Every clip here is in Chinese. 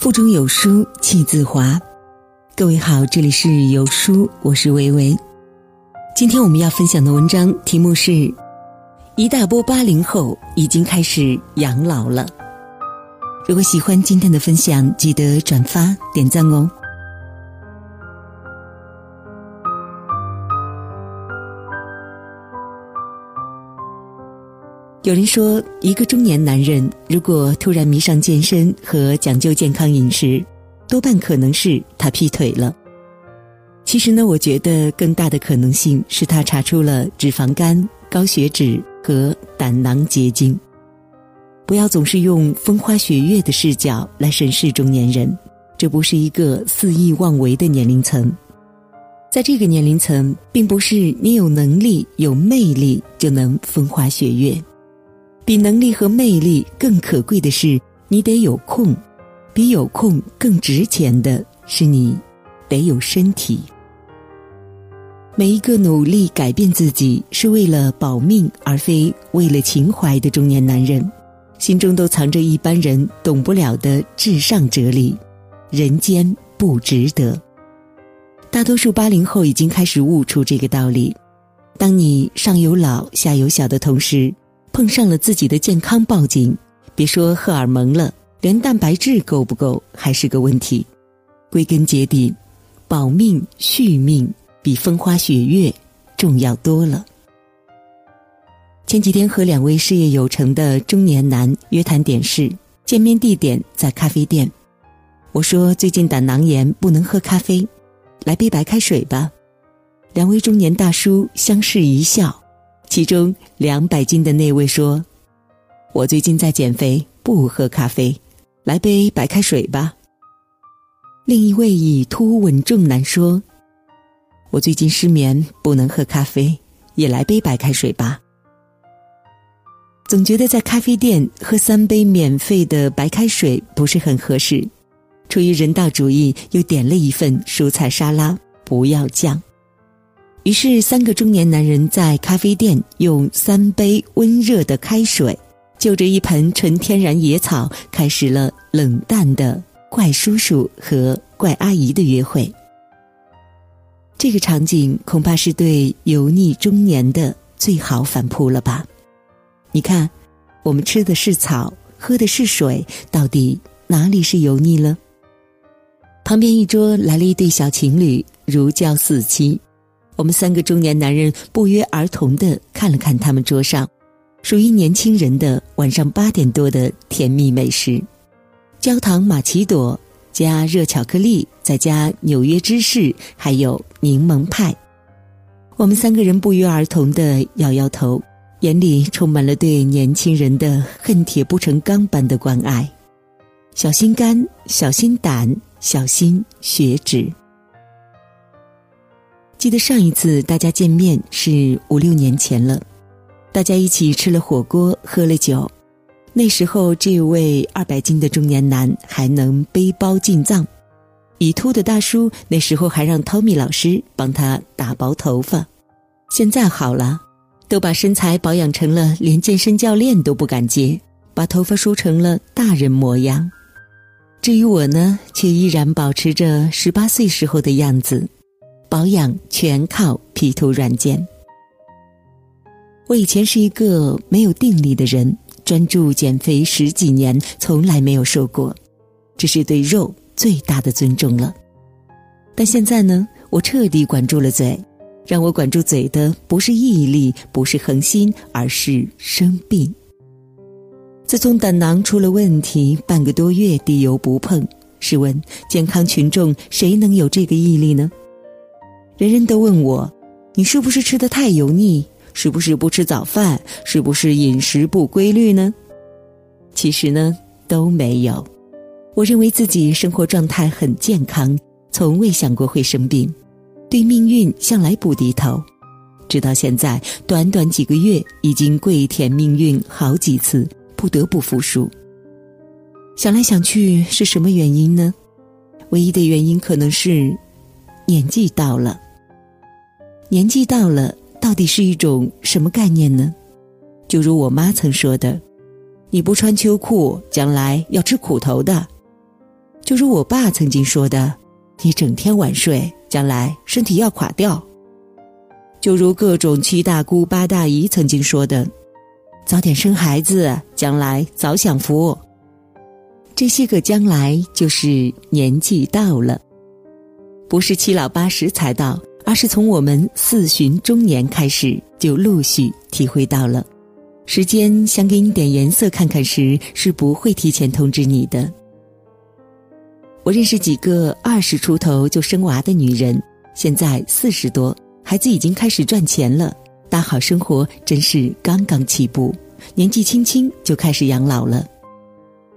腹中有书气自华。各位好，这里是有书，我是维维。今天我们要分享的文章题目是：一大波八零后已经开始养老了。如果喜欢今天的分享，记得转发点赞哦。有人说，一个中年男人如果突然迷上健身和讲究健康饮食，多半可能是他劈腿了。其实呢，我觉得更大的可能性是他查出了脂肪肝、高血脂和胆囊结晶。不要总是用风花雪月的视角来审视中年人，这不是一个肆意妄为的年龄层。在这个年龄层，并不是你有能力、有魅力就能风花雪月。比能力和魅力更可贵的是，你得有空；比有空更值钱的是，你得有身体。每一个努力改变自己是为了保命而非为了情怀的中年男人，心中都藏着一般人懂不了的至上哲理：人间不值得。大多数八零后已经开始悟出这个道理。当你上有老下有小的同时，碰上了自己的健康报警，别说荷尔蒙了，连蛋白质够不够还是个问题。归根结底，保命续命比风花雪月重要多了。前几天和两位事业有成的中年男约谈点事，见面地点在咖啡店。我说最近胆囊炎不能喝咖啡，来杯白开水吧。两位中年大叔相视一笑。其中两百斤的那位说：“我最近在减肥，不喝咖啡，来杯白开水吧。”另一位以突稳重男说：“我最近失眠，不能喝咖啡，也来杯白开水吧。”总觉得在咖啡店喝三杯免费的白开水不是很合适，出于人道主义，又点了一份蔬菜沙拉，不要酱。于是，三个中年男人在咖啡店用三杯温热的开水，就着一盆纯天然野草，开始了冷淡的怪叔叔和怪阿姨的约会。这个场景恐怕是对油腻中年的最好反扑了吧？你看，我们吃的是草，喝的是水，到底哪里是油腻了？旁边一桌来了一对小情侣，如胶似漆。我们三个中年男人不约而同的看了看他们桌上，属于年轻人的晚上八点多的甜蜜美食：焦糖玛奇朵加热巧克力，再加纽约芝士，还有柠檬派。我们三个人不约而同的摇摇头，眼里充满了对年轻人的恨铁不成钢般的关爱。小心肝，小心胆，小心血脂。记得上一次大家见面是五六年前了，大家一起吃了火锅，喝了酒。那时候这位二百斤的中年男还能背包进藏，已秃的大叔那时候还让 Tommy 老师帮他打薄头发。现在好了，都把身材保养成了连健身教练都不敢接，把头发梳成了大人模样。至于我呢，却依然保持着十八岁时候的样子。保养全靠 P 图软件。我以前是一个没有定力的人，专注减肥十几年，从来没有瘦过，这是对肉最大的尊重了。但现在呢，我彻底管住了嘴，让我管住嘴的不是毅力，不是恒心，而是生病。自从胆囊出了问题，半个多月滴油不碰，试问健康群众谁能有这个毅力呢？人人都问我：“你是不是吃的太油腻？是不是不吃早饭？是不是饮食不规律呢？”其实呢，都没有。我认为自己生活状态很健康，从未想过会生病，对命运向来不低头。直到现在，短短几个月，已经跪舔命运好几次，不得不服输。想来想去，是什么原因呢？唯一的原因可能是年纪到了。年纪到了，到底是一种什么概念呢？就如我妈曾说的：“你不穿秋裤，将来要吃苦头的。”就如我爸曾经说的：“你整天晚睡，将来身体要垮掉。”就如各种七大姑八大姨曾经说的：“早点生孩子，将来早享福。”这些个将来就是年纪到了，不是七老八十才到，而是从我们四旬中年开始就陆续体会到了。时间想给你点颜色看看时，是不会提前通知你的。我认识几个二十出头就生娃的女人，现在四十多，孩子已经开始赚钱了，大好生活真是刚刚起步，年纪轻轻就开始养老了。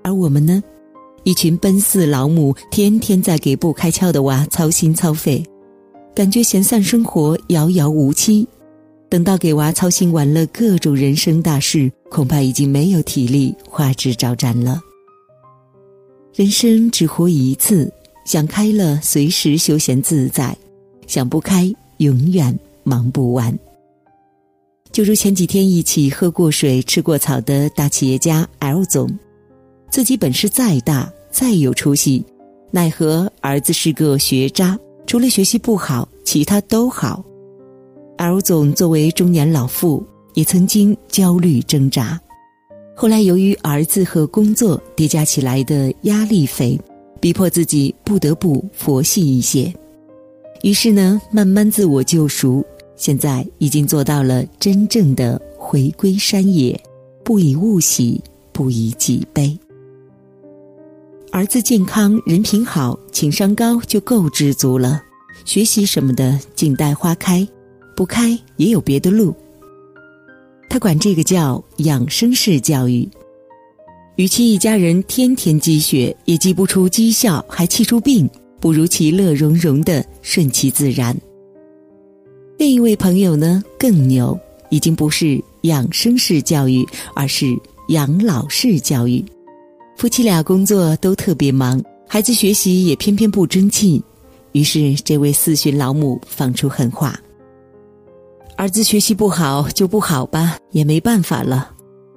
而我们呢？一群奔四老母，天天在给不开窍的娃操心操肺，感觉闲散生活遥遥无期。等到给娃操心完了各种人生大事，恐怕已经没有体力花枝招展了。人生只活一次，想开了随时休闲自在，想不开永远忙不完。就如前几天一起喝过水、吃过草的大企业家 L 总。自己本事再大再有出息，奈何儿子是个学渣，除了学习不好，其他都好。L 总作为中年老妇，也曾经焦虑挣扎。后来由于儿子和工作叠加起来的压力肥，逼迫自己不得不佛系一些。于是呢，慢慢自我救赎，现在已经做到了真正的回归山野，不以物喜，不以己悲。儿子健康、人品好、情商高就够知足了。学习什么的，静待花开，不开也有别的路。他管这个叫养生式教育。与其一家人天天积雪也积不出绩效，还气出病，不如其乐融融的顺其自然。另一位朋友呢，更牛，已经不是养生式教育，而是养老式教育。夫妻俩工作都特别忙，孩子学习也偏偏不争气，于是这位四旬老母放出狠话：“儿子学习不好就不好吧，也没办法了。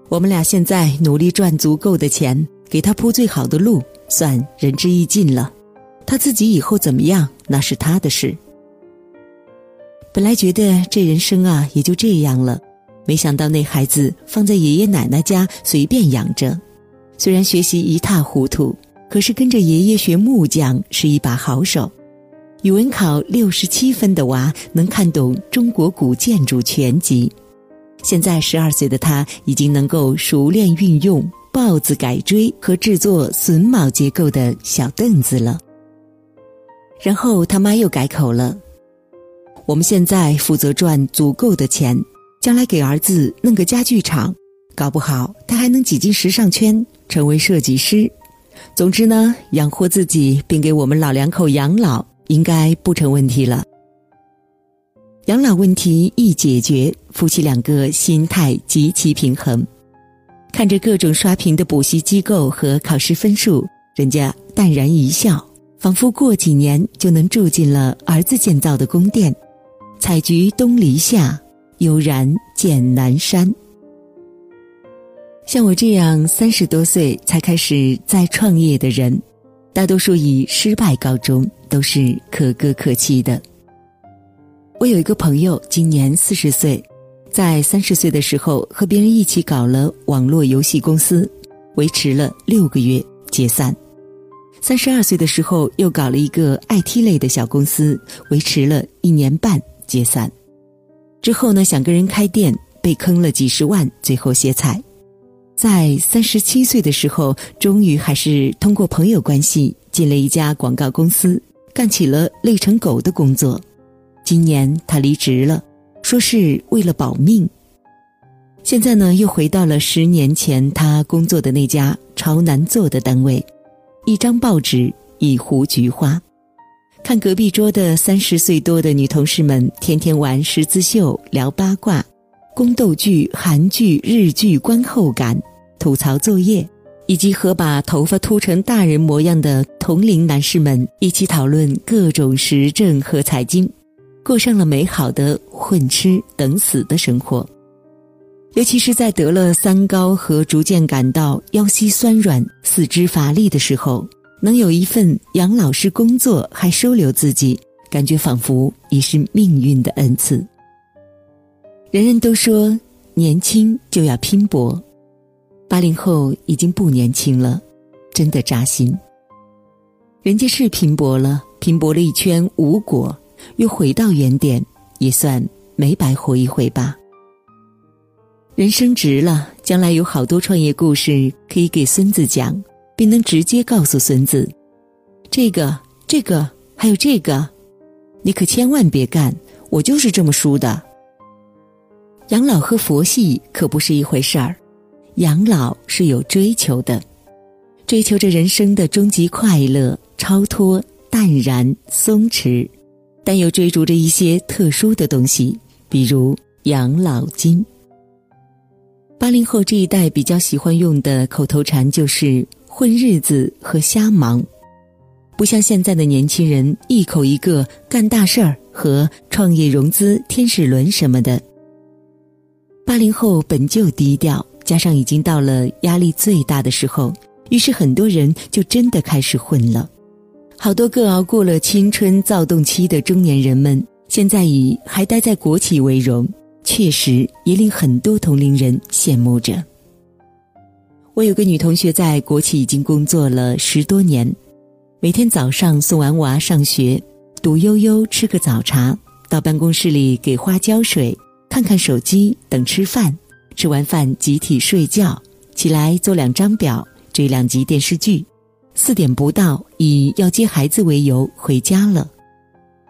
我们俩现在努力赚足够的钱，给他铺最好的路，算仁至义尽了。他自己以后怎么样，那是他的事。本来觉得这人生啊也就这样了，没想到那孩子放在爷爷奶奶家随便养着。”虽然学习一塌糊涂，可是跟着爷爷学木匠是一把好手。语文考六十七分的娃能看懂中国古建筑全集。现在十二岁的他已经能够熟练运用豹子改锥和制作榫卯结构的小凳子了。然后他妈又改口了：“我们现在负责赚足够的钱，将来给儿子弄个家具厂，搞不好他还能挤进时尚圈。”成为设计师，总之呢，养活自己并给我们老两口养老，应该不成问题了。养老问题一解决，夫妻两个心态极其平衡。看着各种刷屏的补习机构和考试分数，人家淡然一笑，仿佛过几年就能住进了儿子建造的宫殿。采菊东篱下，悠然见南山。像我这样三十多岁才开始在创业的人，大多数以失败告终，都是可歌可泣的。我有一个朋友，今年四十岁，在三十岁的时候和别人一起搞了网络游戏公司，维持了六个月解散；三十二岁的时候又搞了一个 IT 类的小公司，维持了一年半解散。之后呢，想跟人开店，被坑了几十万，最后歇菜。在三十七岁的时候，终于还是通过朋友关系进了一家广告公司，干起了累成狗的工作。今年他离职了，说是为了保命。现在呢，又回到了十年前他工作的那家超难做的单位，一张报纸，一壶菊花，看隔壁桌的三十岁多的女同事们天天玩十字绣、聊八卦。宫斗剧、韩剧、日剧观后感、吐槽作业，以及和把头发秃成大人模样的同龄男士们一起讨论各种时政和财经，过上了美好的混吃等死的生活。尤其是在得了三高和逐渐感到腰膝酸软、四肢乏力的时候，能有一份养老式工作还收留自己，感觉仿佛已是命运的恩赐。人人都说年轻就要拼搏，八零后已经不年轻了，真的扎心。人家是拼搏了，拼搏了一圈无果，又回到原点，也算没白活一回吧。人生值了，将来有好多创业故事可以给孙子讲，并能直接告诉孙子：这个、这个还有这个，你可千万别干，我就是这么输的。养老和佛系可不是一回事儿，养老是有追求的，追求着人生的终极快乐。超脱、淡然、松弛，但又追逐着一些特殊的东西，比如养老金。八零后这一代比较喜欢用的口头禅就是“混日子”和“瞎忙”，不像现在的年轻人一口一个“干大事儿”和“创业融资天使轮”什么的。八零后本就低调，加上已经到了压力最大的时候，于是很多人就真的开始混了。好多个熬过了青春躁动期的中年人们，现在以还待在国企为荣，确实也令很多同龄人羡慕着。我有个女同学在国企已经工作了十多年，每天早上送完娃上学，赌悠悠吃个早茶，到办公室里给花浇水，看看手机等吃饭，吃完饭集体睡觉，起来做两张表，追两集电视剧。四点不到，以要接孩子为由回家了，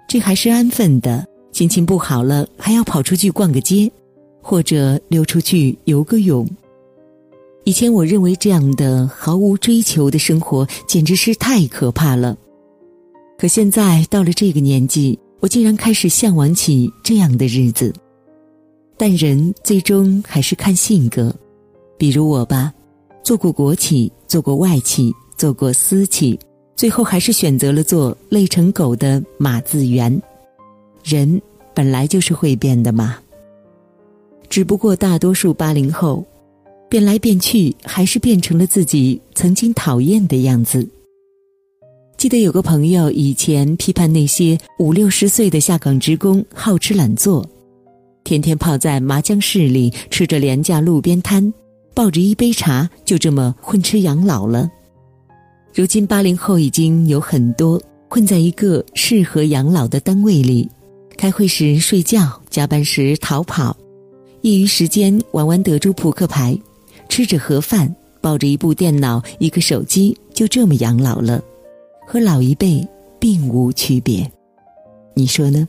这还是安分的。心情不好了，还要跑出去逛个街，或者溜出去游个泳。以前我认为这样的毫无追求的生活简直是太可怕了，可现在到了这个年纪，我竟然开始向往起这样的日子。但人最终还是看性格，比如我吧，做过国企，做过外企。做过私企，最后还是选择了做累成狗的码字员。人本来就是会变的嘛，只不过大多数八零后变来变去，还是变成了自己曾经讨厌的样子。记得有个朋友以前批判那些五六十岁的下岗职工好吃懒做，天天泡在麻将室里，吃着廉价路边摊，抱着一杯茶，就这么混吃养老了。如今八零后已经有很多困在一个适合养老的单位里，开会时睡觉，加班时逃跑，业余时间玩玩德州扑克牌，吃着盒饭，抱着一部电脑、一个手机，就这么养老了，和老一辈并无区别，你说呢？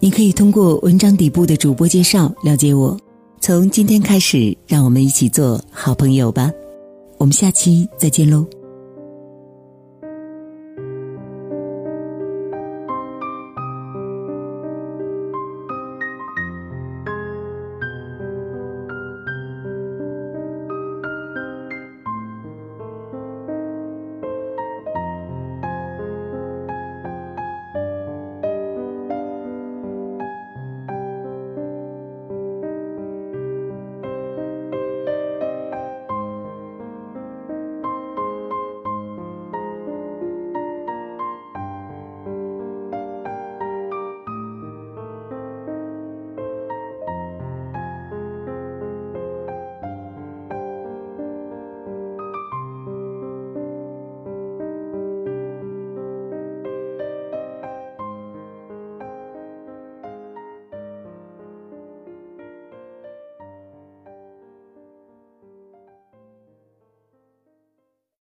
你可以通过文章底部的主播介绍了解我。从今天开始，让我们一起做好朋友吧。我们下期再见喽。